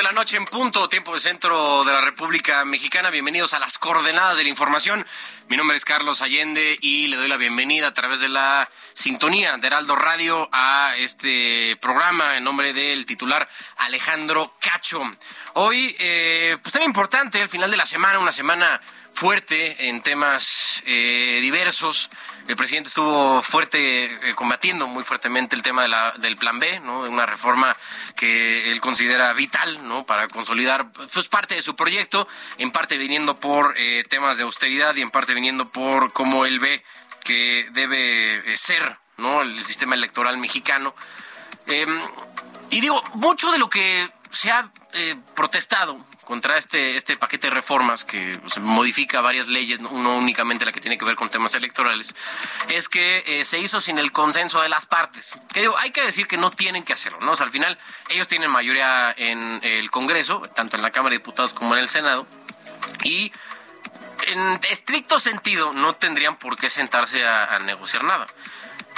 De la noche en punto, tiempo de centro de la República Mexicana. Bienvenidos a las coordenadas de la información. Mi nombre es Carlos Allende y le doy la bienvenida a través de la sintonía de Heraldo Radio a este programa en nombre del titular Alejandro Cacho. Hoy, eh, pues tema importante, al final de la semana, una semana fuerte en temas eh, diversos. El presidente estuvo fuerte, eh, combatiendo muy fuertemente el tema de la, del plan B, ¿no? una reforma que él considera vital ¿no? para consolidar pues, parte de su proyecto, en parte viniendo por eh, temas de austeridad y en parte viniendo por cómo él ve que debe ser ¿no? el sistema electoral mexicano. Em, y digo, mucho de lo que se ha protestado contra este, este paquete de reformas que modifica varias leyes, no únicamente la que tiene que ver con temas electorales, es que eh, se hizo sin el consenso de las partes. Que digo, hay que decir que no tienen que hacerlo, ¿no? O sea, al final ellos tienen mayoría en el Congreso, tanto en la Cámara de Diputados como en el Senado, y en estricto sentido no tendrían por qué sentarse a, negociar nada.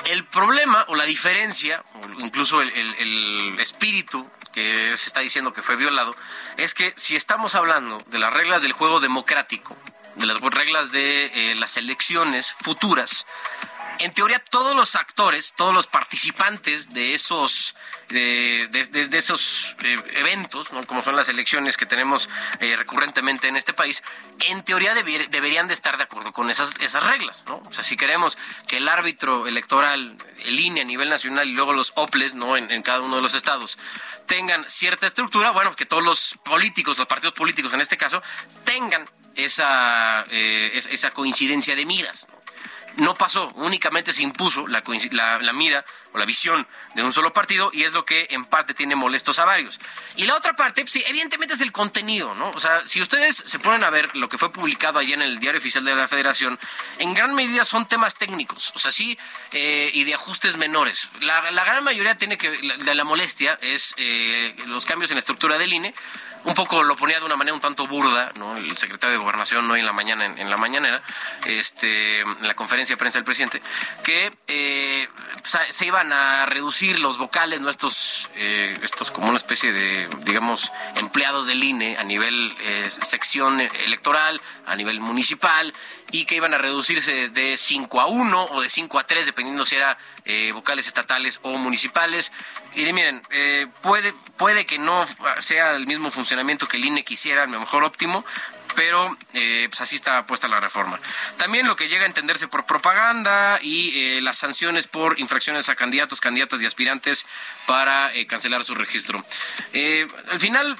El problema o la diferencia, o incluso el, el espíritu que se está diciendo que fue violado, es que si estamos hablando de las reglas del juego democrático, de las reglas de eh, las elecciones futuras, en teoría todos los actores, todos los participantes de esos de, esos eh, eventos, como son las elecciones que tenemos eh, recurrentemente en este país, en teoría deberían de estar de acuerdo con esas, esas reglas. ¿no? O sea, si queremos que el árbitro electoral, el INE a nivel nacional y luego los OPLES ¿no? en cada uno de los estados tengan cierta estructura, bueno, que todos los políticos, los partidos políticos en este caso, tengan esa, eh, esa coincidencia de miras. No pasó, únicamente se impuso la, la, mira o la visión de un solo partido y es lo que en parte tiene molestos a varios. Y la otra parte, sí, evidentemente es el contenido, ¿no? O sea, si ustedes se ponen a ver lo que fue publicado allí en el Diario Oficial de la Federación, en gran medida son temas técnicos, o sea, sí, eh, y de ajustes menores. La, gran mayoría tiene que, de la molestia es eh, los cambios en la estructura del INE, un poco lo ponía de una manera un tanto burda, ¿no? El secretario de Gobernación hoy en la mañana, en, la mañanera, este, en la conferencia de prensa del presidente, que eh, se iban a reducir los vocales, ¿no? Estos, eh, estos como una especie de, digamos, empleados del INE a nivel eh, sección electoral, a nivel municipal, y que iban a reducirse de 5 a 1 o de 5 a 3, dependiendo si era eh, vocales estatales o municipales. Y miren, eh, puede, puede que no sea el mismo funcionamiento que el INE quisiera, a lo mejor óptimo, pero eh, pues así está puesta la reforma. También lo que llega a entenderse por propaganda y las sanciones por infracciones a candidatos, candidatas y aspirantes para cancelar su registro. al final,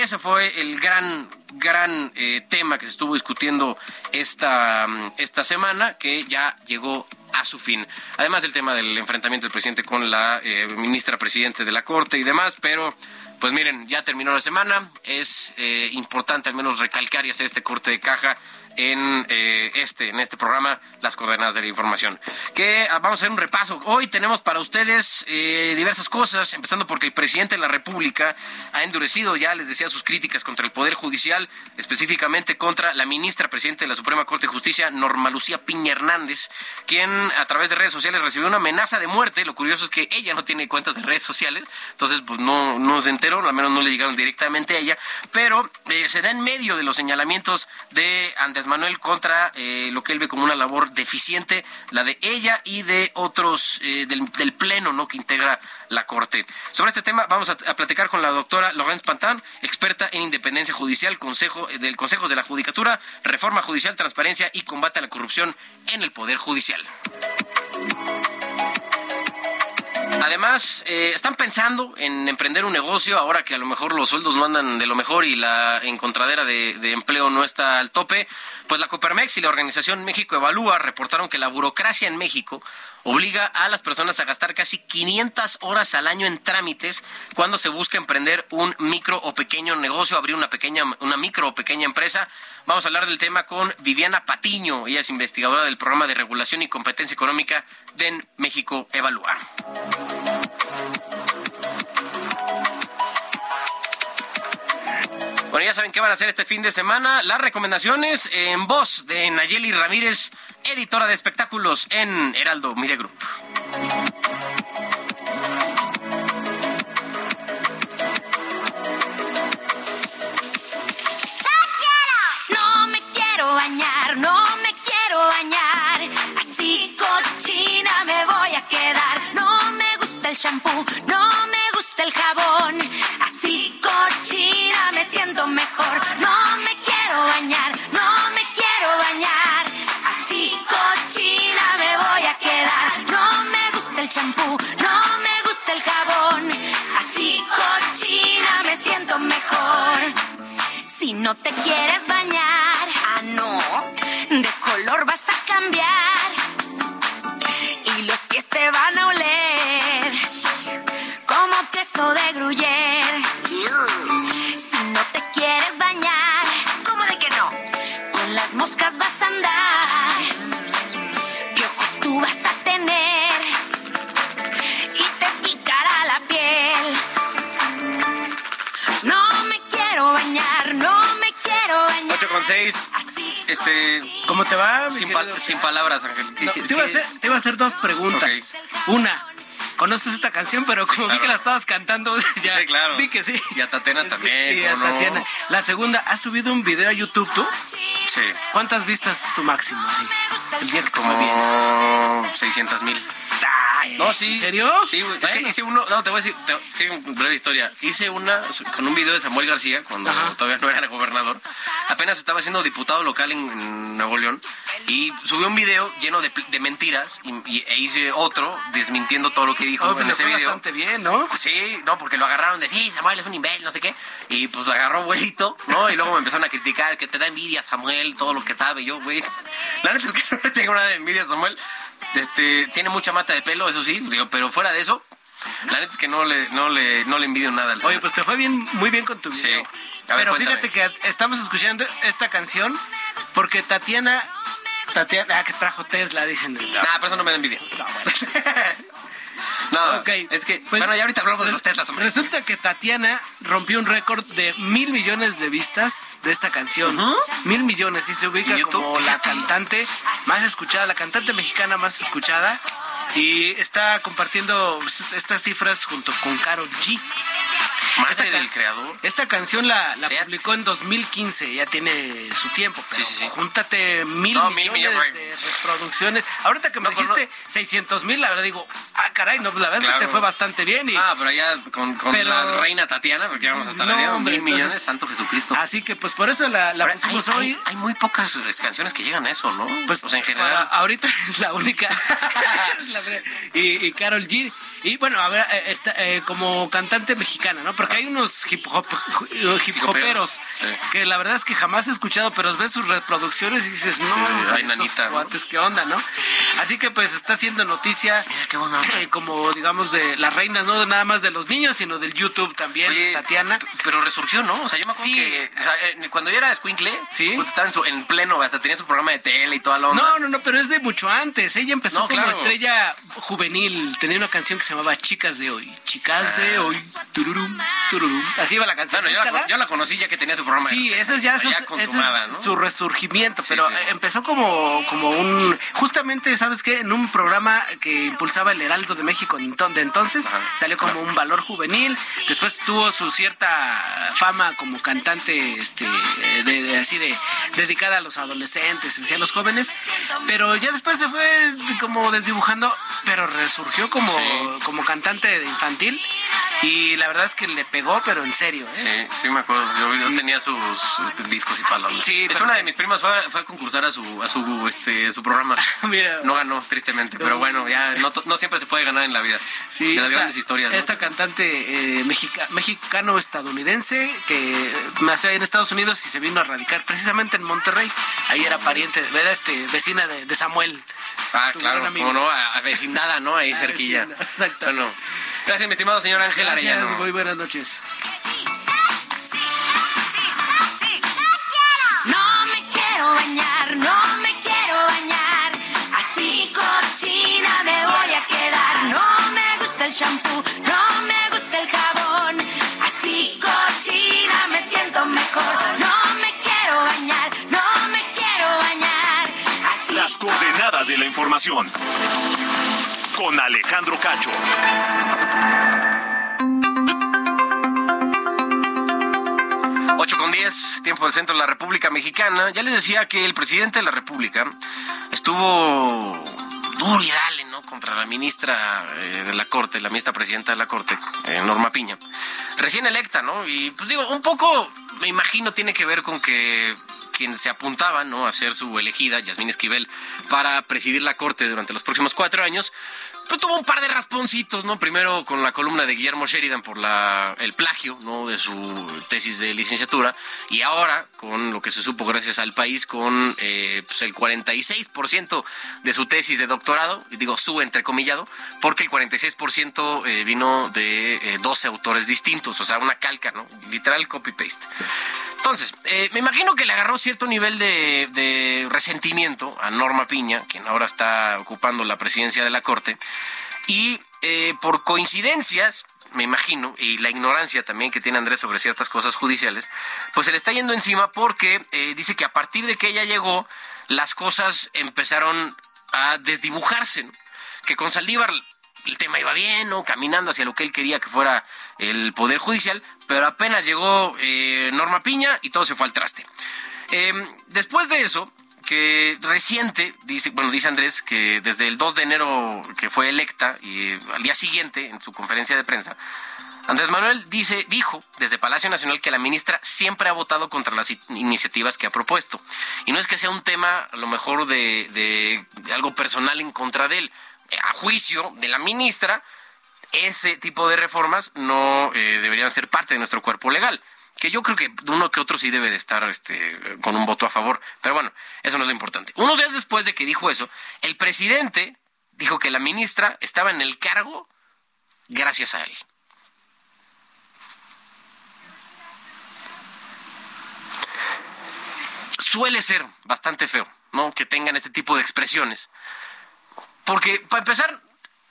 ese fue el gran, gran eh, tema que se estuvo discutiendo esta, esta semana, que ya llegó a su fin. Además del tema del enfrentamiento del presidente con la eh, ministra presidente de la Corte y demás, pero pues miren, ya terminó la semana. Es eh, importante al menos recalcar y hacer este corte de caja en eh, este en este programa las coordenadas de la información. Que ah, vamos a hacer un repaso. Hoy tenemos para ustedes eh, diversas cosas empezando porque el presidente de la república ha endurecido ya les decía sus críticas contra el poder judicial específicamente contra la ministra presidente de la Suprema Corte de Justicia Norma Lucía Piña Hernández quien a través de redes sociales recibió una amenaza de muerte. Lo curioso es que ella no tiene cuentas de redes sociales entonces pues no no se enteró al menos no le llegaron directamente a ella, pero eh, se da en medio de los señalamientos de Andrés Manuel contra eh, lo que él ve como una labor deficiente, la de ella y de otros eh, del, pleno ¿no? que integra la Corte. Sobre este tema vamos a, platicar con la doctora Lorenz Pantán, experta en independencia judicial, consejo del Consejo de la Judicatura, reforma judicial, transparencia y combate a la corrupción en el Poder Judicial. Además, eh, están pensando en emprender un negocio ahora que a lo mejor los sueldos no andan de lo mejor y la encontradera de, empleo no está al tope. Pues la Copermex y la organización México Evalúa reportaron que la burocracia en México obliga a las personas a gastar casi 500 horas al año en trámites cuando se busca emprender un micro o pequeño negocio, abrir una pequeña, una micro o pequeña empresa. Vamos a hablar del tema con Viviana Patiño, ella es investigadora del programa de regulación y competencia económica de México Evalúa. Ya saben qué van a hacer este fin de semana. Las recomendaciones en voz de Nayeli Ramírez, editora de espectáculos en Heraldo Media Group. Bañar, no me quiero bañar. Así cochina me voy a quedar. No me gusta el shampoo, no me gusta el jabón. Así cochina me siento mejor. No me quiero bañar, no me quiero bañar. Así cochina me voy a quedar. No me gusta el shampoo, no me gusta el jabón. Así cochina me siento mejor. Si no te quieres bañar, iba a hacer, dos preguntas. Una, ¿conoces esta canción? Pero como claro. vi que la estabas cantando, ya Sí, claro. vi que sí. Y a Tatiana también, Y a ¿cómo no? Tatiana. La segunda, ¿has subido un video a YouTube tú? Sí, ¿Cuántas vistas es tu máximo? Sí. El día que te fue bien. como 600 mil. Ay, No, sí. ¿En serio? Sí, güey. Es que Bueno. hice uno, no, te voy a decir, te, sí, una breve historia. Hice una con un video de Samuel García, cuando Ajá. todavía no era gobernador. Apenas estaba siendo diputado local en, en Nuevo León. Y subió un video lleno de, de mentiras y, y- e hice otro desmintiendo todo lo que dijo Oh, en ese video. bastante bien, ¿no? Sí, no, porque lo agarraron de sí, Samuel es un imbécil, no sé qué. Y pues lo agarró abuelito, ¿no? Y luego me empezaron a criticar que te da envidia Samuel, todo lo que sabe. Yo, güey, la neta es que no le tengo nada de envidia Samuel. Este, tiene mucha mata de pelo, eso sí, digo, pero fuera de eso, la neta es que no le, no le, no le envidio nada al Oye, pues te fue bien, muy bien con tu Sí. video. A ver, Pero cuéntame. fíjate que estamos escuchando esta canción porque Tatiana, Tatiana, ah, que trajo Tesla, dicen. Nah, pero eso no me da envidia. no, Ok, es que, pues, bueno, ya ahorita hablamos de los Teslas, hombre. Resulta que Tatiana rompió un récord de mil millones de vistas de esta canción. Mil millones y se ubica como la cantante más escuchada, la cantante mexicana más escuchada. Y está compartiendo pues, estas cifras junto con Karol G. Más Esta del creador. Esta canción la, la publicó en 2015, ya tiene su tiempo. Pero Sí, sí, sí. Júntate mil No, mil millones de reproducciones. Ahorita que me No, pues, dijiste 600 mil, la verdad digo, ah, caray, no, la verdad que te fue bastante bien. Y, Ah, pero allá con, con Pero- la reina Tatiana, porque ya vamos a estar No, no, hombre, mil millones, entonces- santo Jesucristo. Así que pues por eso la, hay, pusimos hay- hoy. hay muy pocas eh, canciones que llegan a eso, ¿no? Pues o sea, en para- general. ahorita es la única. Y, y Carol G. Y bueno, a ver, eh, está, eh, como cantante mexicana, ¿no? Porque hay unos hip hop hip hoperos Sí. que la verdad es que jamás he escuchado, pero ves sus reproducciones y dices, no, Sí, hombre, ay, estos nanita, ¿no? cuates, ¿qué onda, no? Así que pues está haciendo noticia Mira, qué buena eh, como digamos de las reinas, no nada más de los niños, sino del YouTube también, Oye, Tatiana. Pero resurgió, ¿no? O sea, yo me acuerdo Sí. que o sea, eh, cuando yo era escuincle, Sí. pues, estaba en, su, en pleno, hasta tenía su programa de tele y toda la onda. No, no, no, pero es de mucho antes. Ella empezó No, como claro. estrella juvenil. Tenía una canción que se se llamaba Chicas de Hoy. Chicas de Hoy. Tururum, tururum. Así iba la canción. Bueno, yo la, yo la conocí ya que tenía su programa. Sí, ese es ya su, su resurgimiento, Sí, pero sí. empezó como, como un... Justamente, ¿sabes qué? En un programa que impulsaba el Heraldo de México en de entonces, Ajá. salió como un valor juvenil, después tuvo su cierta fama como cantante, este, de, de- así de dedicada a los adolescentes, y a los jóvenes, pero ya después se fue como desdibujando, pero resurgió como, Sí. Como cantante infantil y la verdad es que le pegó, pero en serio, ¿eh? Sí, sí me acuerdo. Yo, yo tenía sus discos y todo. Sí, de hecho, una de mis primas fue, fue a concursar a su, a su, este, su programa. Mira. No ganó, tristemente. Pero bueno, ya no, no siempre se puede ganar en la vida. Sí, de las esta- grandes historias. ¿no? Esta cantante eh, mexica- mexicano-estadounidense que nació en Estados Unidos y se vino a radicar precisamente en Monterrey. Ahí era pariente, era este, vecina de, de Samuel. Ah, claro, como no, a, a vecindada, ¿no? Ahí Ah, cerquilla. exacto. Bueno, gracias, mi estimado señor Ángel Gracias, Arellano. muy buenas noches. No me quiero bañar, no me quiero bañar. Así cochina me voy a quedar. No me gusta el shampoo, no me gusta el jabón. Así cochina me siento mejor. No me quiero bañar, no me quiero bañar. Así Las coordenadas de la información. Con Alejandro Cacho. 8 con 10, tiempo del centro de la República Mexicana. Ya les decía que el presidente de la República estuvo duro y dale, ¿no? Contra la ministra eh, de la Corte, la ministra presidenta de la Corte, eh, Norma Piña. Recién electa, ¿no? Y pues digo, un poco, me imagino, tiene que ver con que quien se apuntaba, ¿no? A ser su elegida, Yasmín Esquivel, para presidir la Corte durante los próximos cuatro años, pues tuvo un par de rasponcitos, ¿no? Primero con la columna de Guillermo Sheridan por la, el plagio, ¿no? De su tesis de licenciatura. Y ahora, con lo que se supo gracias al país, con eh, pues el 46% de su tesis de doctorado, digo su entrecomillado, porque el 46% eh, vino de eh, 12 autores distintos, o sea, una calca, ¿no? Literal copy-paste. Entonces, eh, me imagino que le agarró cierto nivel de, de resentimiento a Norma Piña, quien ahora está ocupando la presidencia de la Corte, y eh, por coincidencias, me imagino, y la ignorancia también que tiene Andrés sobre ciertas cosas judiciales, pues se le está yendo encima porque eh, dice que a partir de que ella llegó, las cosas empezaron a desdibujarse, que con Saldívar el tema iba bien, ¿no? Caminando hacia lo que él quería que fuera el Poder Judicial, pero apenas llegó eh, Norma Piña y todo se fue al traste. Eh, después de eso, que reciente, dice, bueno, dice Andrés que desde el 2 de enero que fue electa y al día siguiente en su conferencia de prensa, Andrés Manuel dice, dijo desde Palacio Nacional que la ministra siempre ha votado contra las iniciativas que ha propuesto. Y no es que sea un tema a lo mejor de, de- de algo personal en contra de él. A juicio de la ministra, ese tipo de reformas no eh, deberían ser parte de nuestro cuerpo legal. Que yo creo que uno que otro sí debe de estar este, con un voto a favor. Pero bueno, eso no es lo importante. Unos días después de que dijo eso, el presidente dijo que la ministra estaba en el cargo gracias a él. Suele ser bastante feo, ¿no? Que tengan este tipo de expresiones. Porque, para empezar,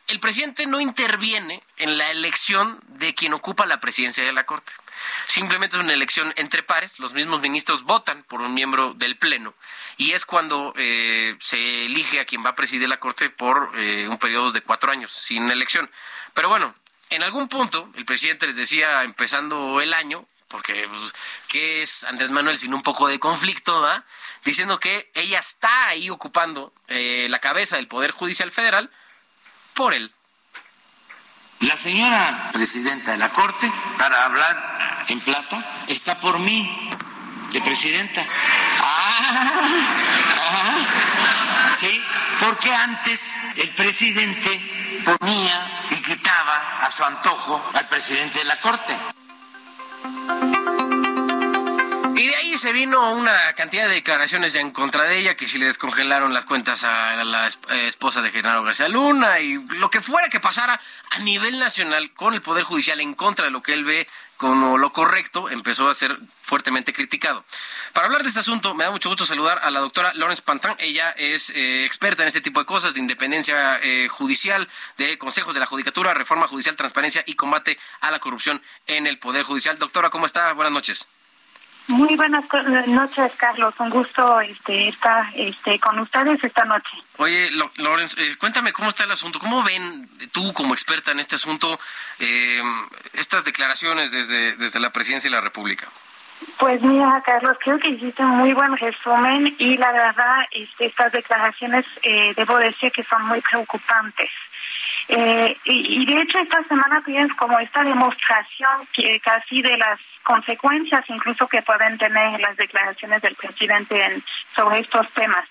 el presidente no interviene en la elección de quien ocupa la presidencia de la Corte. Simplemente es una elección entre pares. Los mismos ministros votan por un miembro del Pleno. Y es cuando eh, se elige a quien va a presidir la Corte por eh, un periodo de cuatro años, sin elección. Pero bueno, en algún punto, el presidente les decía, empezando el año, porque pues, ¿qué es Andrés Manuel sin un poco de conflicto, ¿va? Diciendo que ella está ahí ocupando eh, la cabeza del Poder Judicial Federal por él. La señora presidenta de la Corte, para hablar en plata, está por mí, de presidenta. Ah, ah, sí, porque antes el presidente ponía y quitaba a su antojo al presidente de la Corte. Y de ahí se vino una cantidad de declaraciones ya en contra de ella, que si le descongelaron las cuentas a la eh, esposa de Genaro García Luna y lo que fuera que pasara a nivel nacional con el Poder Judicial en contra de lo que él ve como lo correcto, empezó a ser fuertemente criticado. Para hablar de este asunto, me da mucho gusto saludar a la doctora Lawrence Pantan. Ella es eh, experta en este tipo de cosas, de independencia eh, judicial, de consejos de la judicatura, reforma judicial, transparencia y combate a la corrupción en el Poder Judicial. Doctora, ¿cómo está? Buenas noches. Muy buenas noches, Carlos. Un gusto este, estar este, con ustedes esta noche. Oye, Lawrence, eh, cuéntame cómo está el asunto. ¿Cómo ven tú, como experta en este asunto, eh, estas declaraciones desde, desde la presidencia de la República? Pues mira, Carlos, creo que hiciste un muy buen resumen y la verdad, este, estas declaraciones, eh, debo decir que son muy preocupantes. Eh, y, de hecho esta semana tienes como esta demostración que casi de las consecuencias incluso que pueden tener las declaraciones del presidente en, sobre estos temas.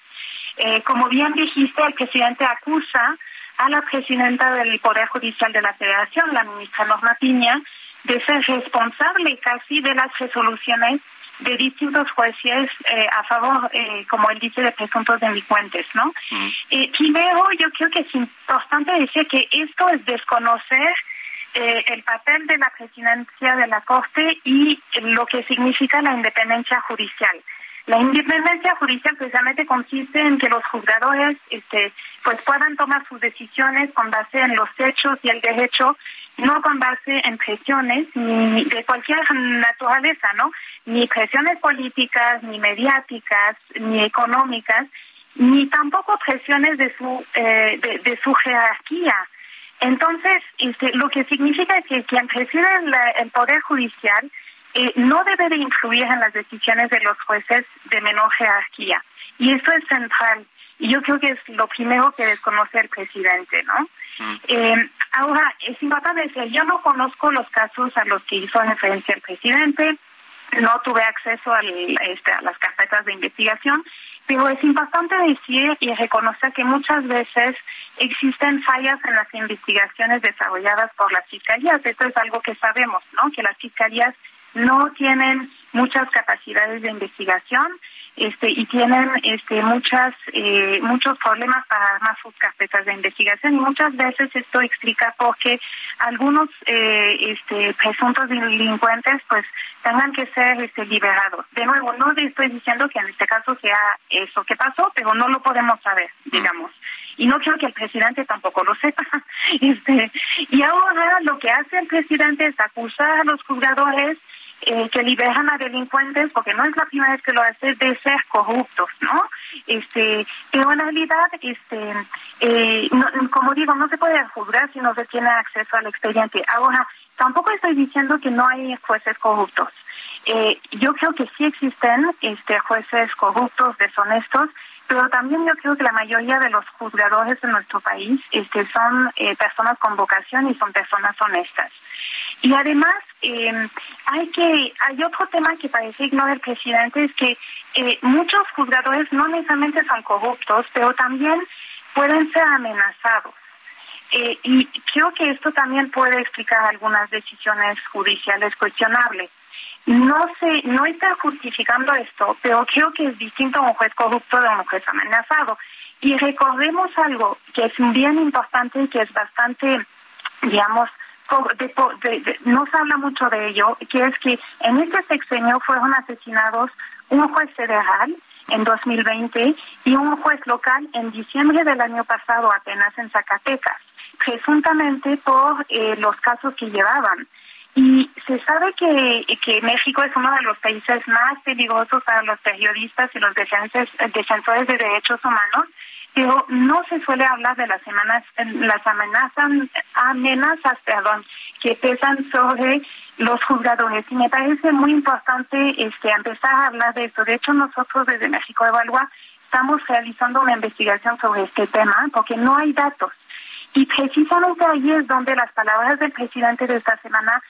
Eh, como bien dijiste, el presidente acusa a la presidenta del Poder Judicial de la Federación, la ministra Norma Piña, de ser responsable casi de las resoluciones de distintos jueces eh, a favor, eh, como él dice, de presuntos delincuentes, ¿no? Eh, primero, yo creo que es importante decir que esto es desconocer eh, el papel de la presidencia de la Corte y lo que significa la independencia judicial. La independencia judicial precisamente consiste en que los juzgadores este, pues puedan tomar sus decisiones con base en los hechos y el derecho, no con base en presiones ni de cualquier naturaleza, ¿no? Ni presiones políticas, ni mediáticas, ni económicas, ni tampoco presiones de su eh, de, su jerarquía. Entonces, este, lo que significa que quien preside el, el Poder Judicial eh, no debe de influir en las decisiones de los jueces de menor jerarquía. Y eso es central. Y yo creo que es lo primero que desconoce el presidente, ¿no? Eh, ahora, es importante decir, yo no conozco los casos a los que hizo referencia el presidente, no tuve acceso al, este, a las carpetas de investigación, pero es importante decir y reconocer que muchas veces existen fallas en las investigaciones desarrolladas por las fiscalías. Esto es algo que sabemos, ¿no? Que las fiscalías no tienen muchas capacidades de investigación este y tienen este muchas eh, muchos problemas para armar sus carpetas de investigación. Y muchas veces esto explica por qué algunos eh, este presuntos delincuentes pues tengan que ser este liberados. De nuevo no estoy diciendo que en este caso sea eso que pasó pero no lo podemos saber digamos. Y no quiero que el presidente tampoco lo sepa. Este y ahora lo que hace el presidente es acusar a los juzgadores eh, que liberan a delincuentes, porque no es la primera vez que lo hace, de ser corruptos, ¿no? Este, pero en realidad, este, eh, no, como digo, no se puede juzgar si no se tiene acceso al expediente. Ahora, tampoco estoy diciendo que no hay jueces corruptos. Eh, yo creo que sí existen este, jueces corruptos, deshonestos, pero también yo creo que la mayoría de los juzgadores de nuestro país este, son eh, personas con vocación y son personas honestas. Y además, eh, hay que hay otro tema que parece ignorar el presidente, es que eh, muchos juzgadores no necesariamente son corruptos, pero también pueden ser amenazados. Eh, y creo que esto también puede explicar algunas decisiones judiciales cuestionables. No sé, no está justificando esto, pero creo que es distinto un juez corrupto de un juez amenazado. Y recordemos algo que es bien importante y que es bastante, digamos, de, de, no se habla mucho de ello, que es que en este sexenio fueron asesinados un juez federal en 2020 y un juez local en diciembre del año pasado apenas en Zacatecas, presuntamente por eh, los casos que llevaban. Y se sabe que, que México es uno de los países más peligrosos para los periodistas y los defensores de derechos humanos pero no se suele hablar de las semanas, las amenazas, amenazas, perdón, que pesan sobre los juzgadores. Y me parece muy importante este empezar a hablar de esto. De hecho, nosotros desde México Evalúa estamos realizando una investigación sobre este tema porque no hay datos. Y precisamente ahí es donde las palabras del presidente de esta semana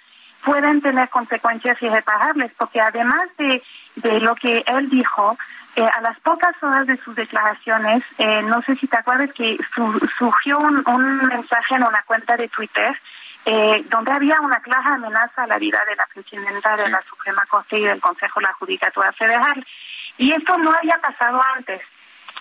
pueden tener consecuencias irreparables, porque además de, de lo que él dijo, eh, a las pocas horas de sus declaraciones, eh, no sé si te acuerdas que surgió un, un, mensaje en una cuenta de Twitter eh, donde había una clara amenaza a la vida de la presidenta de la Suprema Corte y del Consejo de la Judicatura Federal. Y esto no había pasado antes.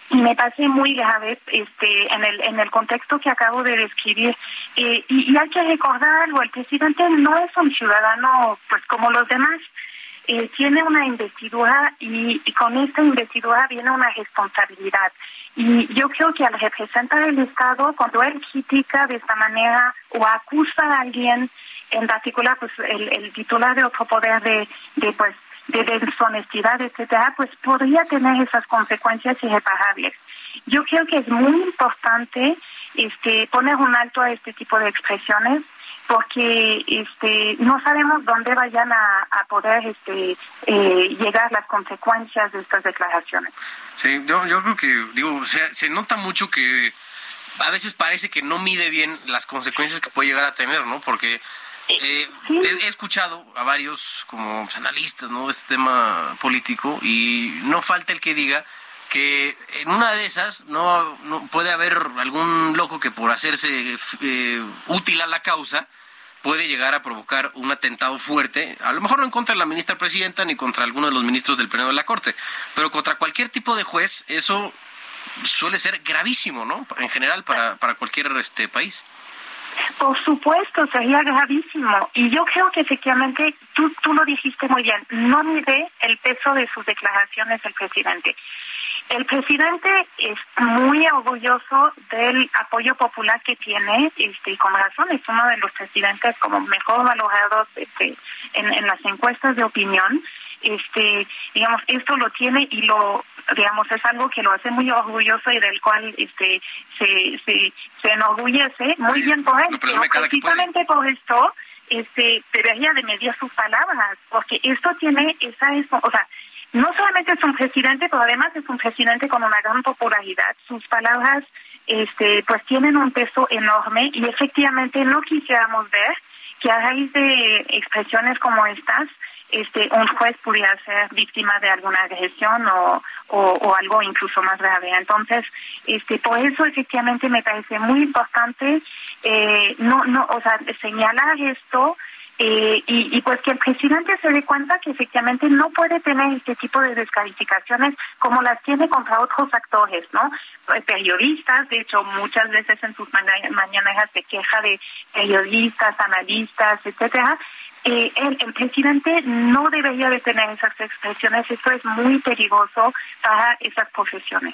Y me parece muy grave este, en, el, en el contexto que acabo de describir Eh, y, hay que recordar algo, el presidente no es un ciudadano pues como los demás. Eh, tiene una investidura y, con esta investidura viene una responsabilidad. Y yo creo que al representar el Estado, cuando él critica de esta manera o acusa a alguien, en particular pues el, titular de otro poder de, de pues de deshonestidad, etcétera, pues podría tener esas consecuencias irreparables. Yo creo que es muy importante este poner un alto a este tipo de expresiones porque este no sabemos dónde vayan a, poder este eh, llegar las consecuencias de estas declaraciones. Sí, yo, yo creo que digo se, se nota mucho que a veces parece que no mide bien las consecuencias que puede llegar a tener, ¿no? Porque eh, he, escuchado a varios como analistas, ¿no? Este tema político y no falta el que diga que en una de esas no, puede haber algún loco que por hacerse eh, útil a la causa puede llegar a provocar un atentado fuerte, a lo mejor no en contra de la ministra presidenta ni contra alguno de los ministros del pleno de la corte, pero contra cualquier tipo de juez eso suele ser gravísimo, ¿no? En general para, para cualquier este país. Por supuesto, sería gravísimo. Y yo creo que efectivamente, tú, tú lo dijiste muy bien, no mide el peso de sus declaraciones el presidente. El presidente es muy orgulloso del apoyo popular que tiene, este, y con razón es uno de los presidentes como mejor valorados este, en, en las encuestas de opinión. Este digamos esto lo tiene y lo digamos es algo que lo hace muy orgulloso y del cual este se se, se enorgullece. Muy bien por él pero precisamente por esto este debería de medir sus palabras porque esto tiene esa o sea no solamente es un presidente pero además es un presidente con una gran popularidad sus palabras este pues tienen un peso enorme y efectivamente no quisiéramos ver que a raíz de expresiones como estas este un juez pudiera ser víctima de alguna agresión o, o, algo incluso más grave. Entonces, este por eso efectivamente me parece muy importante eh, no no o sea señalar esto eh, y, y, pues que el presidente se dé cuenta que efectivamente no puede tener este tipo de descalificaciones como las tiene contra otros actores, ¿no? Eh, periodistas, de hecho, muchas veces en sus mañanas se queja de periodistas, analistas, etcétera, eh, el, presidente no debería de tener esas expresiones. Esto es muy peligroso para esas profesiones.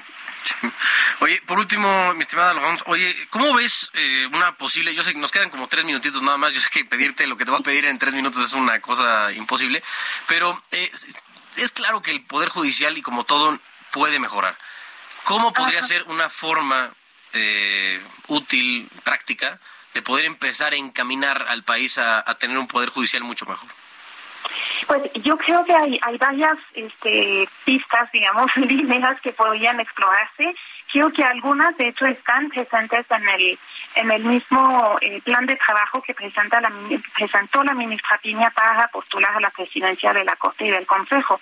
Oye, por último, mi estimada Alonso, oye, ¿cómo ves eh, una posible, yo sé que nos quedan como tres minutitos nada más, yo sé que pedirte lo que te voy a pedir en tres minutos es una cosa imposible, pero eh, es, claro que el Poder Judicial y como todo puede mejorar. ¿Cómo podría ser una forma eh, útil, práctica, de poder empezar a encaminar al país a, tener un poder judicial mucho mejor? Pues yo creo que hay, hay varias este, pistas, digamos, líneas que podrían explorarse. Creo que algunas, de hecho, están presentes en el en el mismo eh, plan de trabajo que presenta la, presentó la ministra Piña para postular a la presidencia de la Corte y del Consejo.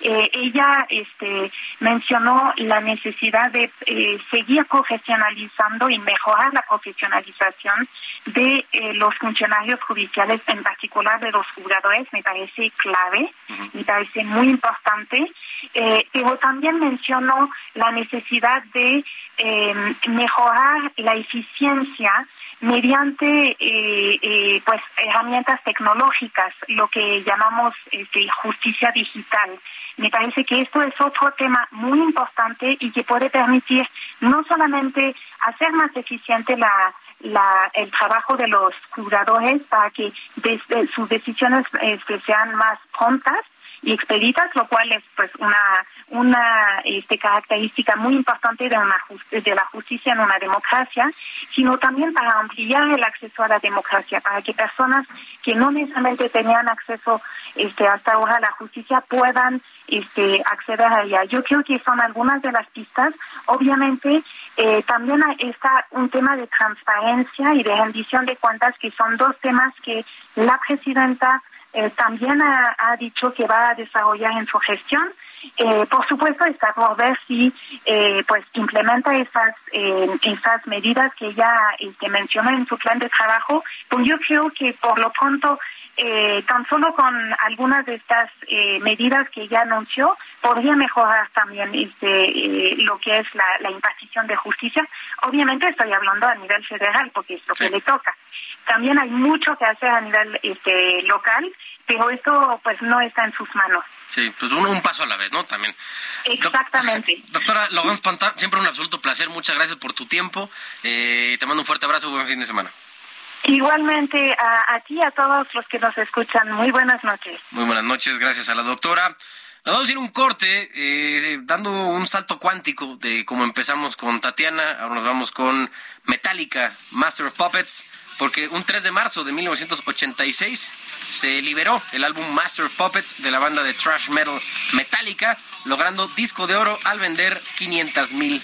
Eh, ella este, mencionó la necesidad de eh, seguir profesionalizando y mejorar la profesionalización de los funcionarios judiciales, en particular de los juzgadores, me parece clave, me parece muy importante, pero también mencionó la necesidad de mejorar la eficiencia mediante eh, eh, pues herramientas tecnológicas, lo que llamamos este, justicia digital. Me parece que esto es otro tema muy importante y que puede permitir no solamente hacer más eficiente la, el trabajo de los curadores para que desde sus decisiones este, sean más prontas, y expeditas, lo cual es pues una una este, característica muy importante de una de la justicia en una democracia, sino también para ampliar el acceso a la democracia, para que personas que no necesariamente tenían acceso este, hasta ahora a la justicia puedan este, acceder a ella. Yo creo que son algunas de las pistas. Obviamente, eh, también está un tema de transparencia y de rendición de cuentas, que son dos temas que la presidenta eh, también ha, dicho que va a desarrollar en su gestión. Eh, por supuesto, está por ver si eh, pues implementa esas esas medidas que ella este, mencionó en su plan de trabajo. Pues yo creo que por lo pronto eh, tan solo con algunas de estas eh, medidas que ya anunció, podría mejorar también este, eh, lo que es la, la, impartición de justicia. Obviamente estoy hablando a nivel federal porque es lo que le toca. También hay mucho que hacer a nivel este, local, pero esto pues no está en sus manos. Sí, pues uno un paso a la vez, ¿no? También. Exactamente. doctora Logan Pantán, siempre un absoluto placer. Muchas gracias por tu tiempo. Eh, te mando un fuerte abrazo. Buen fin de semana. Igualmente a, a ti y a todos los que nos escuchan. Muy buenas noches. Muy buenas noches. Gracias a la doctora. Nos vamos a ir un corte, eh, dando un salto cuántico de cómo empezamos con Tatiana. Ahora nos vamos con Metallica, Master of Puppets porque un 3 de marzo de 1986 se liberó el álbum Master Puppets de la banda de thrash metal Metallica, logrando disco de oro al vender 500 mil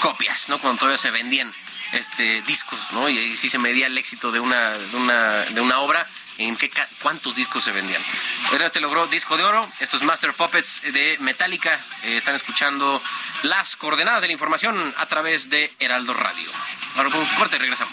copias, ¿no? Cuando todavía se vendían este discos, ¿no? Y ahí sí se medía el éxito de una, de una, de una obra en qué cuántos discos se vendían. Bueno, este logró disco de oro. Esto es Master Puppets de Metallica. Eh, están escuchando las coordenadas de la información a través de Heraldo Radio. Ahora un corte y regresamos.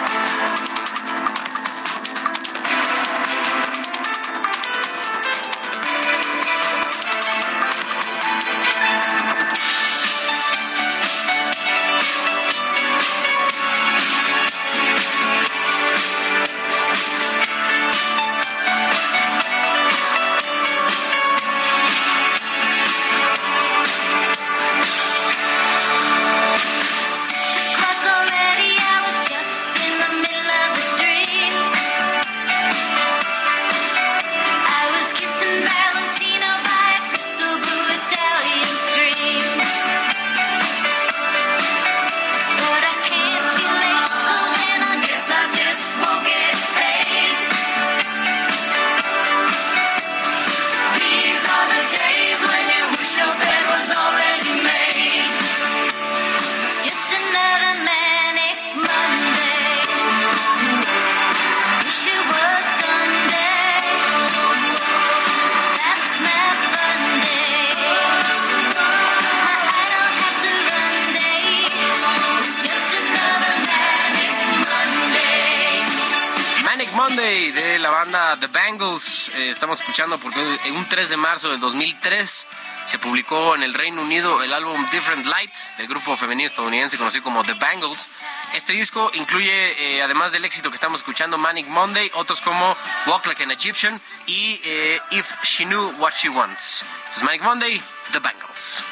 Monday de la banda The Bangles. Eh, estamos escuchando porque en un 3 de marzo del 2003 se publicó en el Reino Unido el álbum Different Light del grupo femenino estadounidense conocido como The Bangles. Este disco incluye, eh, además del éxito que estamos escuchando, Manic Monday, otros como Walk Like an Egyptian y eh, If She Knew What She Wants. Entonces, Manic Monday, The Bangles.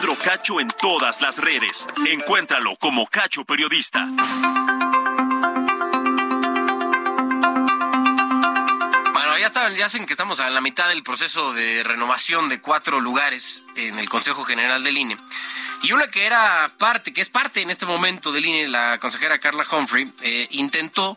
Cacho en todas las redes. Encuéntralo como Cacho Periodista. Ya saben que estamos a la mitad del proceso de renovación de cuatro lugares en el Consejo General del INE. Y una que era parte, que es parte en este momento del INE, la consejera Carla Humphrey, eh, intentó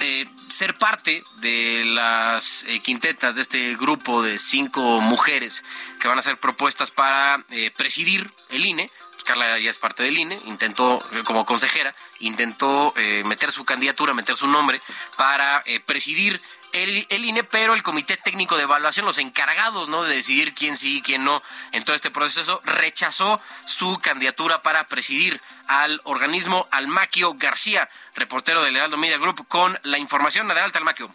eh, ser parte de las eh, quintetas de este grupo de cinco mujeres que van a ser propuestas para presidir el INE. Pues Carla ya es parte del INE, intentó, como consejera, intentó meter su candidatura, meter su nombre para presidir el, INE, pero el Comité Técnico de Evaluación, los encargados ¿no? de decidir quién sí y quién no en todo este proceso, rechazó su candidatura para presidir al organismo Almaquio García, reportero del Heraldo Media Group, con la información. Adelante, Almaquio.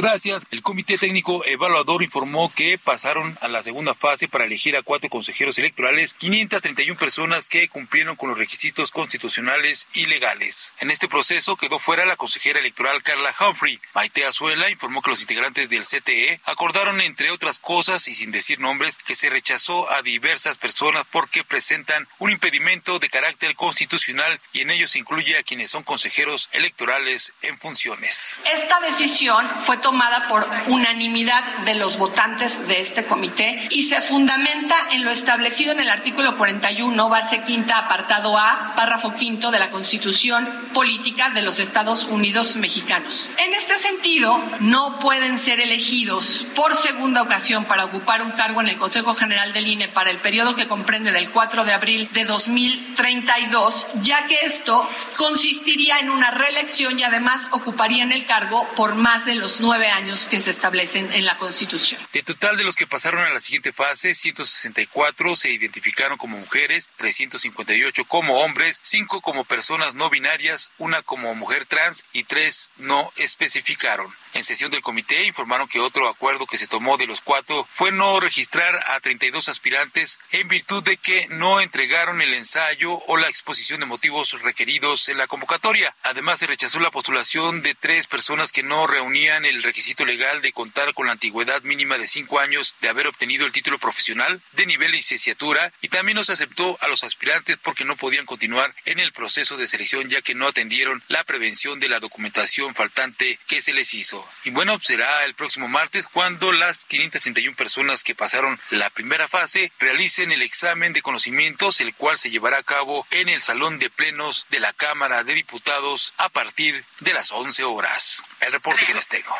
Gracias. El Comité Técnico Evaluador informó que pasaron a la segunda fase para elegir a cuatro consejeros electorales, 531 personas que cumplieron con los requisitos constitucionales y legales. En este proceso quedó fuera la consejera electoral Carla Humphrey. Maite Azuela informó que los integrantes del CTE acordaron, entre otras cosas y sin decir nombres, que se rechazó a diversas personas porque presentan un impedimento de carácter constitucional y en ellos se incluye a quienes son consejeros electorales en funciones. Esta decisión fue tomada por unanimidad de los votantes de este comité y se fundamenta en lo establecido en el artículo 41, base quinta, apartado A, párrafo quinto de la Constitución Política de los Estados Unidos Mexicanos. En este sentido, no pueden ser elegidos por segunda ocasión para ocupar un cargo en el Consejo General del INE para el periodo que comprende del 4 de abril de 2032, ya que esto consistiría en una reelección y además ocuparían el cargo por más de los nueve años que se establecen en la Constitución. De total de los que pasaron a la siguiente fase, 164 se identificaron como mujeres, 358 como hombres, 5 como personas no binarias, una como mujer trans y 3 no especificaron. En sesión del comité informaron que otro acuerdo que se tomó de los cuatro fue no registrar a 32 aspirantes en virtud de que no entregaron el ensayo o la exposición de motivos requeridos en la convocatoria. Además, se rechazó la postulación de tres personas que no reunían el requisito legal de contar con la antigüedad mínima de cinco años de haber obtenido el título profesional de nivel licenciatura y también no se aceptó a los aspirantes porque no podían continuar en el proceso de selección ya que no atendieron la prevención de la documentación faltante que se les hizo. Y bueno, será el próximo martes cuando las 561 personas que pasaron la primera fase realicen el examen de conocimientos, el cual se llevará a cabo en el Salón de Plenos de la Cámara de Diputados a partir de las 11 horas. El reporte que les tengo.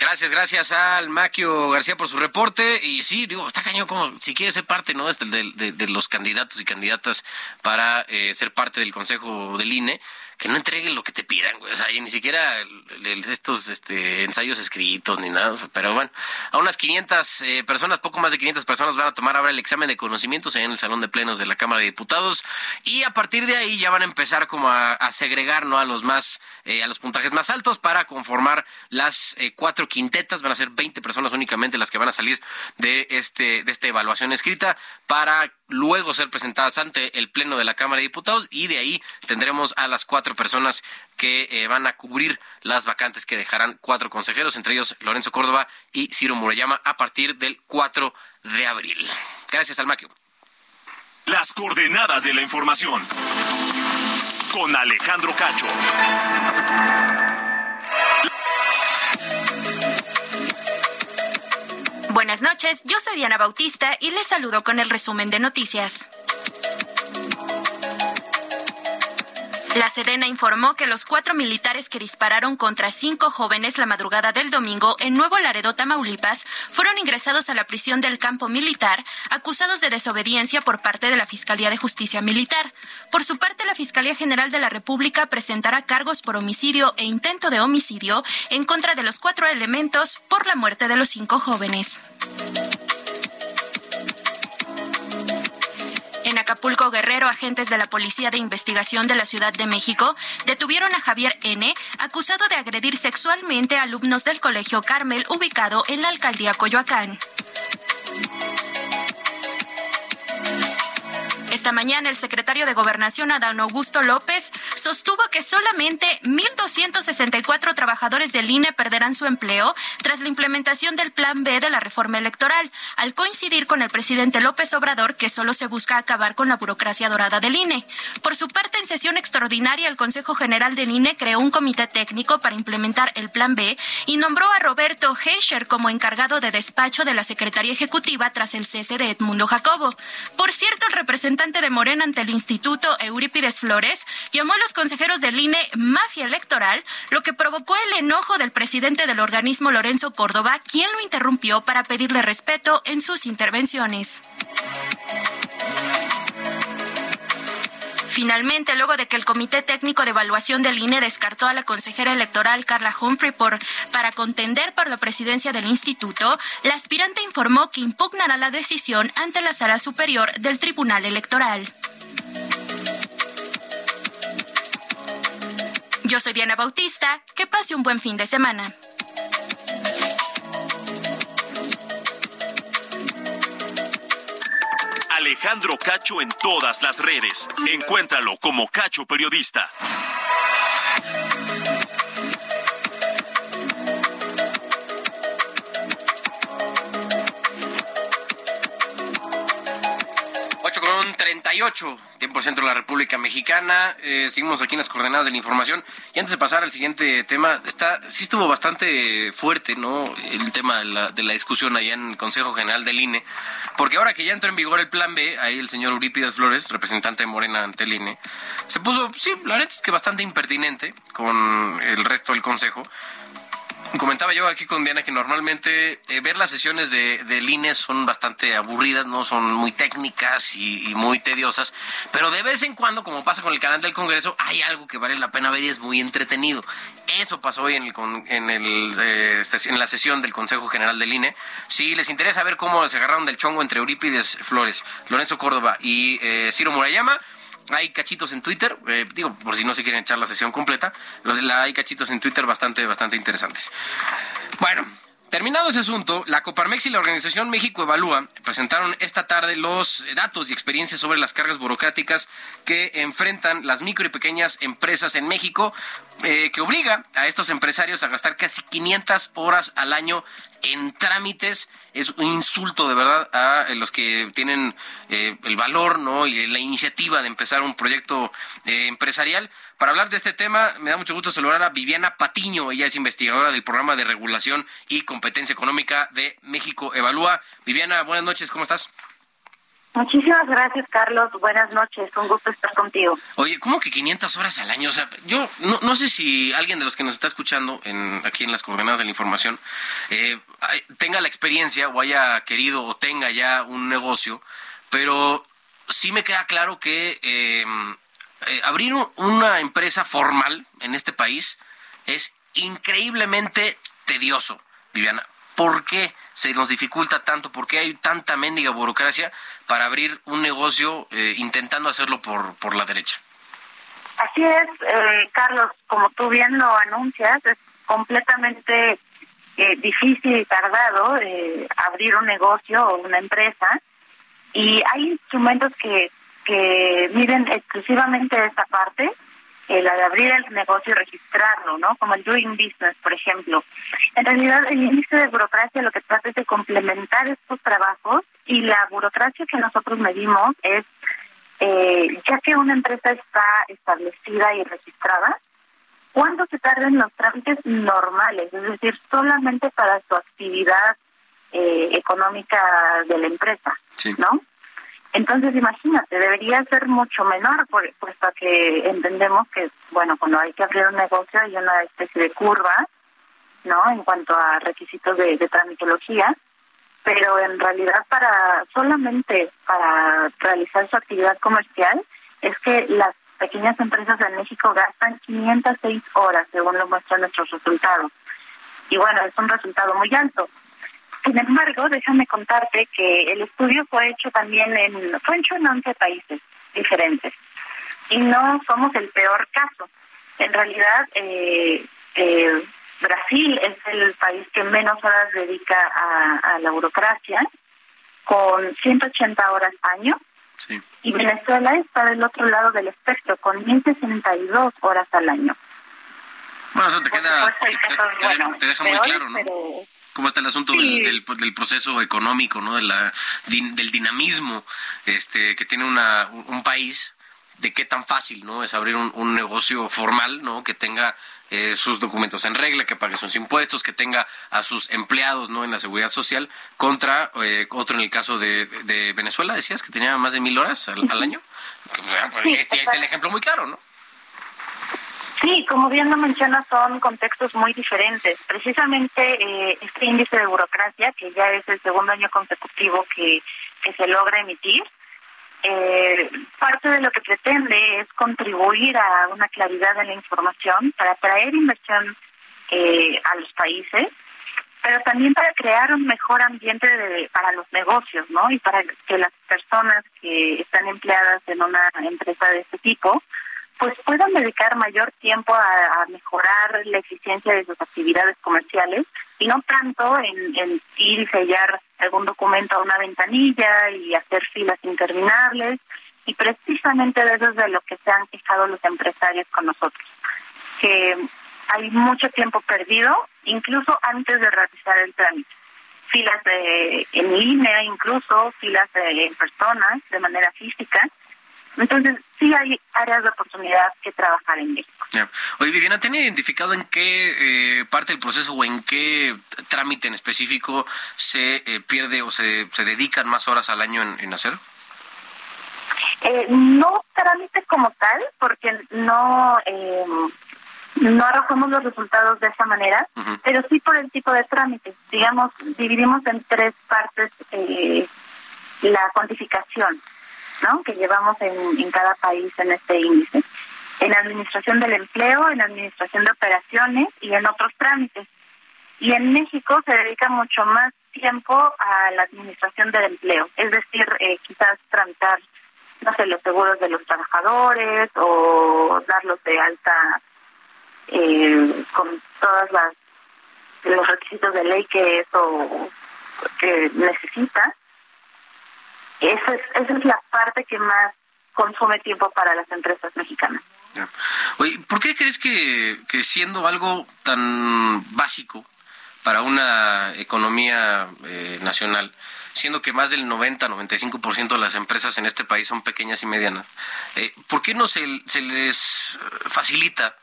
Gracias, gracias al Maquio García por su reporte. Y sí, digo, está cañón como si quiere ser parte ¿no? Este, de, los candidatos y candidatas para eh, ser parte del Consejo del INE que no entreguen lo que te pidan, güey. O sea, y ni siquiera estos este, ensayos escritos ni nada. Pero bueno, a unas 500 eh, personas, poco más de 500 personas van a tomar ahora el examen de conocimientos en el Salón de Plenos de la Cámara de Diputados. Y a partir de ahí ya van a empezar como a, segregar, ¿no? A los más, eh, a los puntajes más altos para conformar las eh, cuatro quintetas. Van a ser 20 personas únicamente las que van a salir de, este, de esta evaluación escrita para luego ser presentadas ante el Pleno de la Cámara de Diputados y de ahí tendremos a las cuatro personas que eh, van a cubrir las vacantes que dejarán cuatro consejeros, entre ellos Lorenzo Córdoba y Ciro Murayama, a partir del 4 de abril. Gracias, Almaquio. Las coordenadas de la información con Alejandro Cacho. Buenas noches, yo soy Diana Bautista y les saludo con el resumen de noticias. La Sedena informó que los cuatro militares que dispararon contra cinco jóvenes la madrugada del domingo en Nuevo Laredo, Tamaulipas, fueron ingresados a la prisión del campo militar, acusados de desobediencia por parte de la Fiscalía de Justicia Militar. Por su parte, la Fiscalía General de la República presentará cargos por homicidio e intento de homicidio en contra de los cuatro elementos por la muerte de los cinco jóvenes. Acapulco Guerrero, agentes de la Policía de Investigación de la Ciudad de México detuvieron a Javier N., acusado de agredir sexualmente a alumnos del Colegio Carmel, ubicado en la alcaldía Coyoacán. Esta mañana el secretario de Gobernación, Adán Augusto López, sostuvo que solamente 1.264 trabajadores del INE perderán su empleo tras la implementación del Plan B de la reforma electoral, al coincidir con el presidente López Obrador que solo se busca acabar con la burocracia dorada del INE. Por su parte, en sesión extraordinaria, el Consejo General del INE creó un comité técnico para implementar el Plan B y nombró a Roberto Heischer como encargado de despacho de la Secretaría Ejecutiva tras el cese de Edmundo Jacobo. Por cierto, el representante de Morena ante el Instituto Eurípides Flores llamó a los consejeros del INE mafia electoral, lo que provocó el enojo del presidente del organismo Lorenzo Córdoba, quien lo interrumpió para pedirle respeto en sus intervenciones. Finalmente, luego de que el Comité Técnico de Evaluación del INE descartó a la consejera electoral Carla Humphrey por, para contender por la presidencia del instituto, la aspirante informó que impugnará la decisión ante la Sala Superior del Tribunal Electoral. Yo soy Diana Bautista. Que pase un buen fin de semana. Alejandro Cacho en todas las redes. Encuéntralo como Cacho Periodista. 38, tiempo centro de la República Mexicana. Eh, seguimos aquí en las coordenadas de la información. Y antes de pasar al siguiente tema, está sí estuvo bastante fuerte, ¿no? El tema de la, de la discusión allá en el Consejo General del INE. Porque ahora que ya entró en vigor el plan B, ahí el señor Eurípides Flores, representante de Morena ante el INE, se puso, sí, la verdad es que bastante impertinente con el resto del Consejo. Comentaba yo aquí con Diana que normalmente eh, ver las sesiones de, del INE son bastante aburridas, no son muy técnicas y, muy tediosas, pero de vez en cuando, como pasa con el canal del Congreso, hay algo que vale la pena ver y es muy entretenido. Eso pasó hoy en, el, en, el, eh, la sesión del Consejo General del INE. Si les interesa ver cómo se agarraron del chongo entre Eurípides Flores, Lorenzo Córdoba y eh, Ciro Murayama, hay cachitos en Twitter, eh, digo, por si no se quieren echar la sesión completa, los, la, hay cachitos en Twitter bastante, bastante interesantes. Bueno, Terminado ese asunto, la Coparmex y la Organización México Evalúa presentaron esta tarde los datos y experiencias sobre las cargas burocráticas que enfrentan las micro y pequeñas empresas en México, eh, que obliga a estos empresarios a gastar casi 500 horas al año en trámites. Es un insulto de verdad a los que tienen eh, el valor ¿no? y la iniciativa de empezar un proyecto eh, empresarial. Para hablar de este tema, me da mucho gusto saludar a Viviana Patiño. Ella es investigadora del programa de regulación y competencia económica de México Evalúa. Viviana, buenas noches, ¿cómo estás? Muchísimas gracias, Carlos. Buenas noches. Un gusto estar contigo. Oye, ¿cómo que 500 horas al año? O sea, yo no, no sé si alguien de los que nos está escuchando en, aquí en las coordenadas de la información eh, tenga la experiencia o haya querido o tenga ya un negocio, pero sí me queda claro que eh, eh, abrir una empresa formal en este país es increíblemente tedioso, Viviana. ¿Por qué se nos dificulta tanto? ¿Por qué hay tanta mendiga burocracia para abrir un negocio eh, intentando hacerlo por, por la derecha? Así es, eh, Carlos, como tú bien lo anuncias, es completamente eh, difícil y tardado eh, abrir un negocio o una empresa y hay instrumentos que, que miden exclusivamente esta parte eh, la de abrir el negocio y registrarlo, ¿no? Como el doing business, por ejemplo. En realidad, el índice de burocracia lo que trata es de complementar estos trabajos y la burocracia que nosotros medimos es, eh, ya que una empresa está establecida y registrada, ¿cuánto se tardan los trámites normales? Es decir, solamente para su actividad eh, económica de la empresa, sí. ¿no? Entonces, imagínate, debería ser mucho menor, por, puesto que entendemos que, bueno, cuando hay que abrir un negocio hay una especie de curva, ¿no? En cuanto a requisitos de, de tramitología, pero en realidad para solamente para realizar su actividad comercial es que las pequeñas empresas en México gastan 506 horas, según lo muestran nuestros resultados. Y bueno, es un resultado muy alto. Sin embargo, déjame contarte que el estudio fue hecho también en, fue hecho en 11 países diferentes. Y no somos el peor caso. En realidad, eh, eh, Brasil es el país que menos horas dedica a, a la burocracia, con 180 horas año. Y Venezuela está del otro lado del espectro, con 1.062 horas al año. Bueno, eso te queda, te, deja muy claro, ¿no? Cómo está el asunto del, del, proceso económico, ¿no? De la, del dinamismo este, que tiene una, un país, de qué tan fácil, ¿no? Es abrir un, un negocio formal, ¿no? Que tenga eh, sus documentos en regla, que pague sus impuestos, que tenga a sus empleados no en la seguridad social, contra eh, otro en el caso de, de, Venezuela, decías que tenía más de mil horas al, año. Pues, este es el ejemplo muy claro, ¿no? Sí, como bien lo menciona, son contextos muy diferentes. Precisamente eh, este índice de burocracia, que ya es el segundo año consecutivo que, que se logra emitir, eh, parte de lo que pretende es contribuir a una claridad en la información para atraer inversión eh, a los países, pero también para crear un mejor ambiente para los negocios, ¿no? Y para que las personas que están empleadas en una empresa de este tipo, pues puedan dedicar mayor tiempo a, mejorar la eficiencia de sus actividades comerciales y no tanto en, ir y sellar algún documento a una ventanilla y hacer filas interminables. Y precisamente de eso es de lo que se han quejado los empresarios con nosotros, que hay mucho tiempo perdido, incluso antes de realizar el trámite. Filas de, en línea, incluso filas de, en personas, de manera física, entonces, sí hay áreas de oportunidad que trabajar en México. Oye, Viviana, ¿tiene identificado en qué eh, parte del proceso o en qué trámite en específico se eh, pierde o se, se dedican más horas al año en, hacer? Eh, no trámite como tal, porque no em, no arrojamos los resultados de esa manera, pero sí por el tipo de trámite. Digamos, dividimos en tres partes la cuantificación. ¿No? que llevamos en, en cada país en este índice. En administración del empleo, en administración de operaciones y en otros trámites. Y en México se dedica mucho más tiempo a la administración del empleo, es decir, eh, quizás tramitar, no sé, los seguros de los trabajadores o darlos de alta eh, con todas las los requisitos de ley que eso que necesita esa es, esa es la parte que más consume tiempo para las empresas mexicanas. Oye, ¿por qué crees que, que siendo algo tan básico para una economía eh, nacional, siendo que más del 90-95% de las empresas en este país son pequeñas y medianas, eh, ¿por qué no se, se les facilita,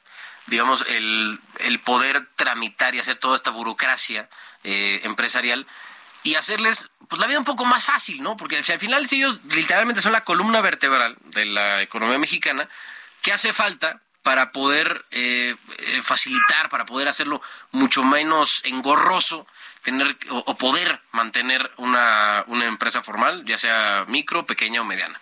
digamos, el, el poder tramitar y hacer toda esta burocracia eh, empresarial y hacerles pues la vida un poco más fácil, ¿no? Porque al final si ellos literalmente son la columna vertebral de la economía mexicana, ¿qué hace falta para poder eh, eh, facilitar, para poder hacerlo mucho menos engorroso, tener o, poder mantener una, una empresa formal, ya sea micro, pequeña o mediana?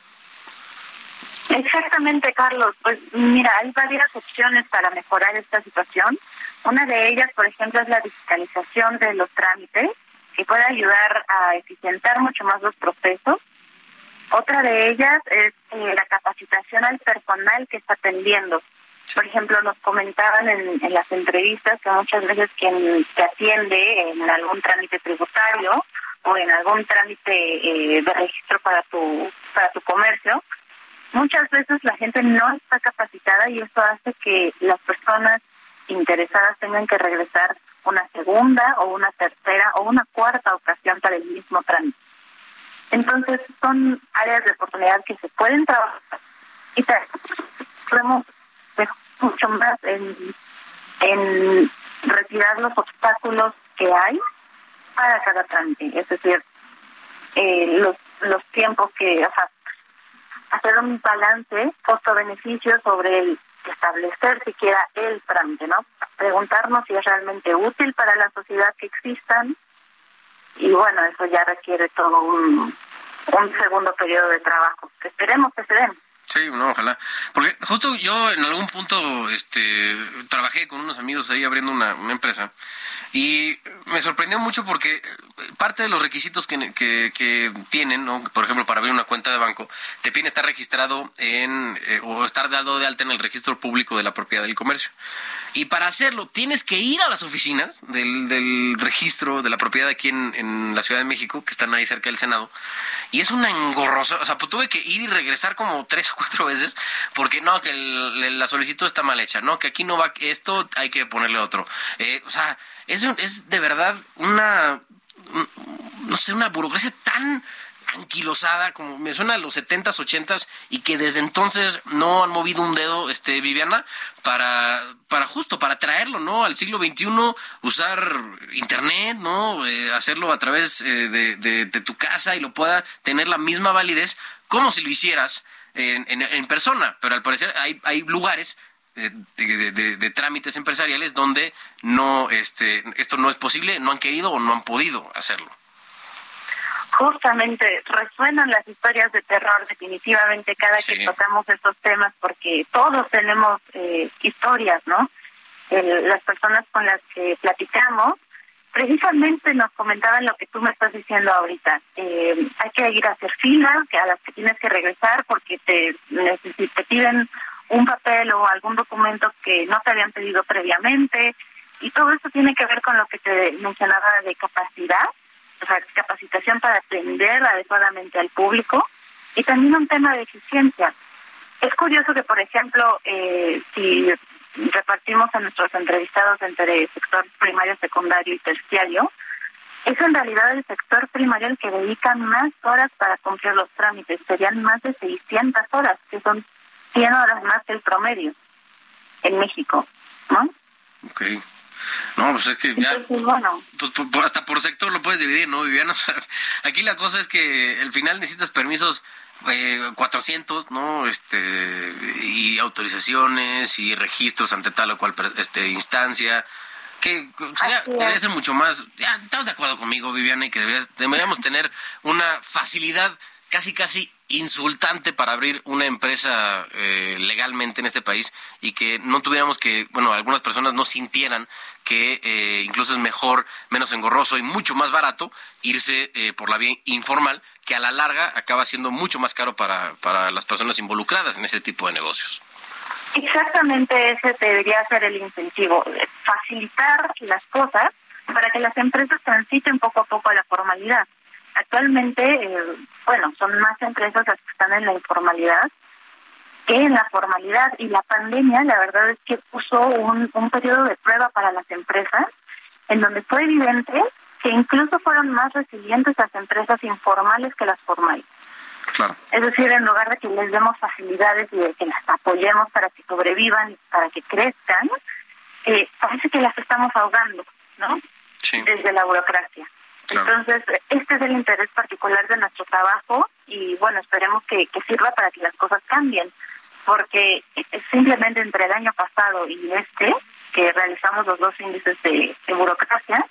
Exactamente, Carlos. Pues mira, hay varias opciones para mejorar esta situación. Una de ellas, por ejemplo, es la digitalización de los trámites que puede ayudar a eficientar mucho más los procesos. Otra de ellas es eh, la capacitación al personal que está atendiendo. Por ejemplo, nos comentaban en, las entrevistas que muchas veces quien te atiende en algún trámite tributario o en algún trámite eh, de registro para tu para tu comercio, muchas veces la gente no está capacitada y eso hace que las personas interesadas tengan que regresar una segunda o una tercera o una cuarta ocasión para el mismo trámite. Entonces son áreas de oportunidad que se pueden trabajar y podemos mucho más en, en retirar los obstáculos que hay para cada trámite, es decir, eh, los, los tiempos que, o sea, hacer un balance costo-beneficio sobre el establecer siquiera el trámite, ¿no? Preguntarnos si es realmente útil para la sociedad que existan y bueno, eso ya requiere todo un, un segundo periodo de trabajo esperemos que se den. Sí, no, ojalá. Porque justo yo en algún punto este, trabajé con unos amigos ahí abriendo una, una empresa y me sorprendió mucho porque parte de los requisitos que, que, tienen, ¿no? por ejemplo, para abrir una cuenta de banco, te piden estar registrado en, eh, o estar dado de alta en el registro público de la propiedad del comercio. Y para hacerlo, tienes que ir a las oficinas del, del registro de la propiedad aquí en, en, la Ciudad de México, que están ahí cerca del Senado. Y es una engorrosa, o sea, pues tuve que ir y regresar como tres o cuatro veces, porque no, que la solicitud está mal hecha, no, que aquí no va esto, hay que ponerle otro. Eh, o sea, es, de verdad una, no sé, una burocracia tan anquilosada, como me suena a los 70s, 80s, y que desde entonces no han movido un dedo, este, Viviana, para, para justo, para traerlo, ¿no? Al siglo XXI, usar internet, ¿no? Eh, hacerlo a través eh, de, tu casa y lo pueda tener la misma validez como si lo hicieras en, en, persona. Pero al parecer hay, hay lugares eh, de, de, de, trámites empresariales donde no este esto no es posible, no han querido o no han podido hacerlo justamente resuenan las historias de terror definitivamente cada que tocamos estos temas porque todos tenemos eh, historias, ¿no? las personas con las que platicamos precisamente nos comentaban lo que tú me estás diciendo ahorita. Eh, hay que ir a hacer fila, que a las que tienes que regresar porque te, te piden un papel o algún documento que no te habían pedido previamente. Y todo esto tiene que ver con lo que te mencionaba de capacidad capacitación para atender adecuadamente al público y también un tema de eficiencia. Es curioso que, por ejemplo, eh, si repartimos a nuestros entrevistados entre sector primario, secundario y terciario, es en realidad el sector primario el que dedica más horas para cumplir los trámites. Serían más de 600 horas, que son 100 horas más que el promedio en México, ¿no? Okay. No, pues es que ya. Pues, pues hasta por sector lo puedes dividir, ¿no, Viviana? Aquí la cosa es que al final necesitas permisos eh, 400, ¿no? Este, y autorizaciones y registros ante tal o cual este, instancia. Que sería, debería ser mucho más. Ya, estás de acuerdo conmigo, Viviana, y que deberíamos tener una facilidad casi, casi insultante para abrir una empresa eh, legalmente en este país y que no tuviéramos que, bueno, algunas personas no sintieran que eh, incluso es mejor, menos engorroso y mucho más barato irse eh, por la vía informal, que a la larga acaba siendo mucho más caro para, para las personas involucradas en ese tipo de negocios. Exactamente ese debería ser el incentivo, facilitar las cosas para que las empresas transiten poco a poco a la formalidad. Actualmente, eh, bueno, son más empresas las que están en la informalidad que en la formalidad y la pandemia la verdad es que puso un, un periodo de prueba para las empresas en donde fue evidente que incluso fueron más resilientes las empresas informales que las formales. Claro. Es decir, en lugar de que les demos facilidades y de que las apoyemos para que sobrevivan y para que crezcan, eh, parece que las estamos ahogando, ¿no? Sí. Desde la burocracia. Entonces, este es el interés particular de nuestro trabajo y bueno, esperemos que, que sirva para que las cosas cambien porque simplemente entre el año pasado y este, que realizamos los dos índices de, burocracia,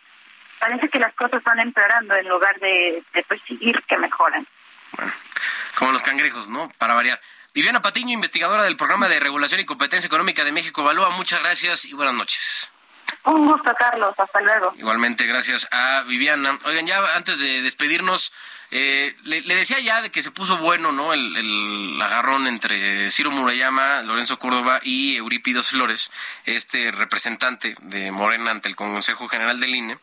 parece que las cosas van empeorando en lugar de, perseguir que mejoren. Bueno, como los cangrejos, ¿no? Para variar. Viviana Patiño, investigadora del Programa de Regulación y Competencia Económica de México Evalúa, muchas gracias y buenas noches. Un gusto, Carlos. Hasta luego. Igualmente, gracias a Viviana. Oigan, ya antes de despedirnos, eh, le, decía ya de que se puso bueno, ¿no? El, agarrón entre Ciro Murayama, Lorenzo Córdoba y Eurípidos Flores, este representante de Morena ante el Consejo General del INE.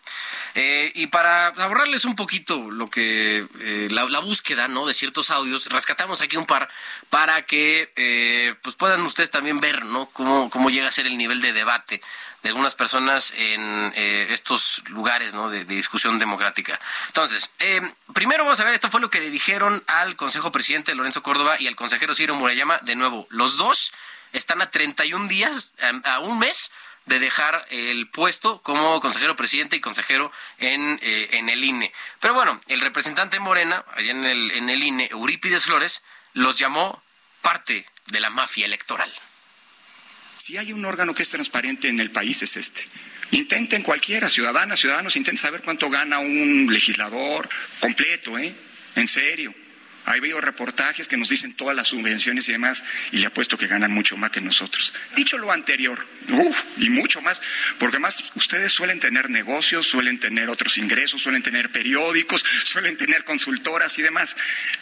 Eh, y para ahorrarles un poquito lo que eh, la, búsqueda, ¿no? De ciertos audios, rescatamos aquí un par para que pues puedan ustedes también ver, ¿no? Cómo, cómo llega a ser el nivel de debate de algunas personas en eh, estos lugares ¿no? de, discusión democrática. Entonces, eh, primero vamos a ver, esto fue lo que le dijeron al Consejo Presidente Lorenzo Córdoba y al consejero Ciro Murayama. De nuevo, los dos están a 31 días, a, un mes de dejar el puesto como consejero presidente y consejero en, eh, en el INE. Pero bueno, el representante Morena, allá en el, en el INE, Eurípides Flores, los llamó parte de la mafia electoral. Si hay un órgano que es transparente en el país es este. Intenten cualquiera, ciudadanas, ciudadanos, intenten saber cuánto gana un legislador completo, ¿eh? En serio. Ha habido reportajes que nos dicen todas las subvenciones y demás, y le apuesto que ganan mucho más que nosotros. Dicho lo anterior, y mucho más, porque más ustedes suelen tener negocios, suelen tener otros ingresos, suelen tener periódicos, suelen tener consultoras y demás.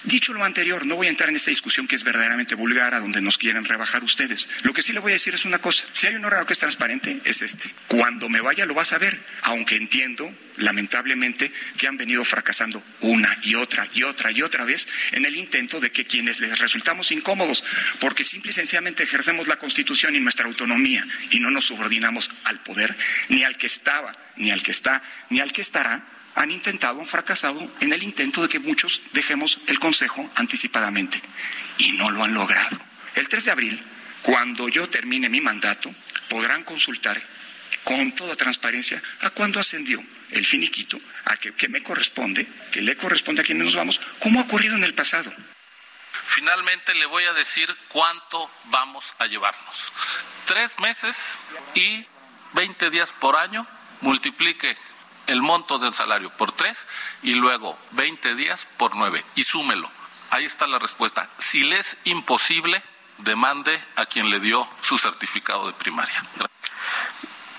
Dicho lo anterior, no voy a entrar en esta discusión que es verdaderamente vulgar, a donde nos quieren rebajar ustedes. Lo que sí le voy a decir es una cosa, si hay un órgano que es transparente, es este. Cuando me vaya lo vas a ver, aunque entiendo lamentablemente, que han venido fracasando una y otra y otra y otra vez en el intento de que quienes les resultamos incómodos, porque simple y sencillamente ejercemos la Constitución y nuestra autonomía y no nos subordinamos al poder, ni al que estaba, ni al que está, ni al que estará, han intentado, han fracasado en el intento de que muchos dejemos el Consejo anticipadamente y no lo han logrado. El 3 de abril, cuando yo termine mi mandato, podrán consultar con toda transparencia a cuándo ascendió el finiquito a que, me corresponde, que le corresponde a quienes nos vamos, como ha ocurrido en el pasado. Finalmente le voy a decir cuánto vamos a llevarnos. Tres meses y 20 días por año, multiplique el monto del salario por tres y luego 20 días por nueve y súmelo. Ahí está la respuesta. Si le es imposible, demande a quien le dio su certificado de primaria.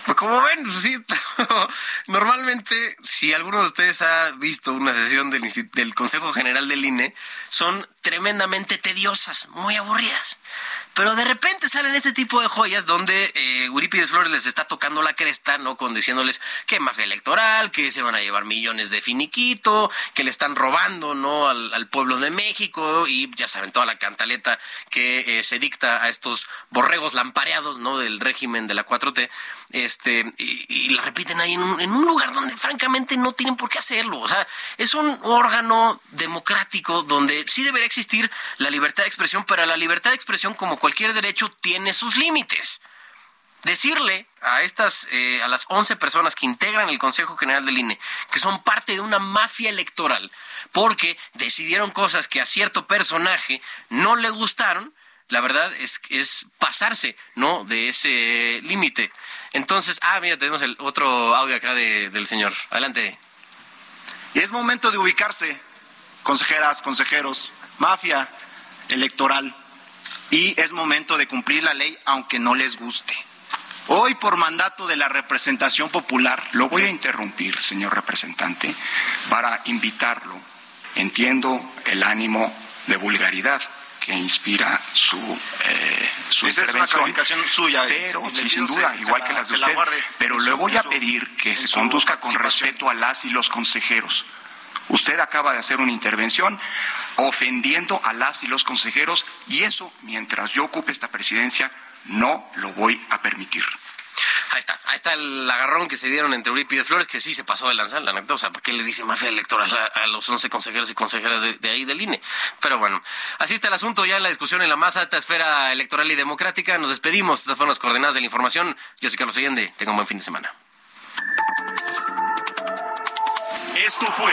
Como ven, pues sí, normalmente si alguno de ustedes ha visto una sesión del, del Consejo General del INE, son tremendamente tediosas, muy aburridas. Pero de repente salen este tipo de joyas donde eh, Flores les está tocando la cresta, ¿no? Con diciéndoles que mafia electoral, que se van a llevar millones de finiquito, que le están robando, ¿no? Al, pueblo de México y ya saben toda la cantaleta que eh, se dicta a estos borregos lampareados, ¿no? Del régimen de la 4T, este, y, la repiten ahí en un, en un lugar donde francamente no tienen por qué hacerlo. O sea, es un órgano democrático donde sí debería existir la libertad de expresión, pero la libertad de expresión como derecho tiene sus límites. Decirle a estas, eh, a las 11 personas que integran el Consejo General del INE, que son parte de una mafia electoral, porque decidieron cosas que a cierto personaje no le gustaron, la verdad es, es pasarse, ¿no? De ese límite. Entonces, ah, mira, tenemos el otro audio acá del señor. Adelante. Es momento de ubicarse, consejeras, consejeros, mafia electoral y es momento de cumplir la ley aunque no les guste. Hoy, por mandato de la representación popular, lo voy a interrumpir, señor representante, para invitarlo. Entiendo el ánimo de vulgaridad que inspira su, eh, su intervención, suya, pero sin duda, igual que las de usted, pero le voy a pedir que se conduzca con respeto a las y los consejeros. Usted acaba de hacer una intervención ofendiendo a las y los consejeros y eso, mientras yo ocupe esta presidencia, no lo voy a permitir. Ahí está, ahí está el agarrón que se dieron entre Uribe Flores, que sí se pasó de lanzar, la neta. O sea, ¿para qué le dice mafia electoral a, los 11 consejeros y consejeras de, ahí del INE? Pero bueno, así está el asunto ya en la discusión en la más alta esfera electoral y democrática. Nos despedimos. Estas fueron las coordenadas de la información. Yo soy Carlos Allende. Tenga un buen fin de semana. Esto fue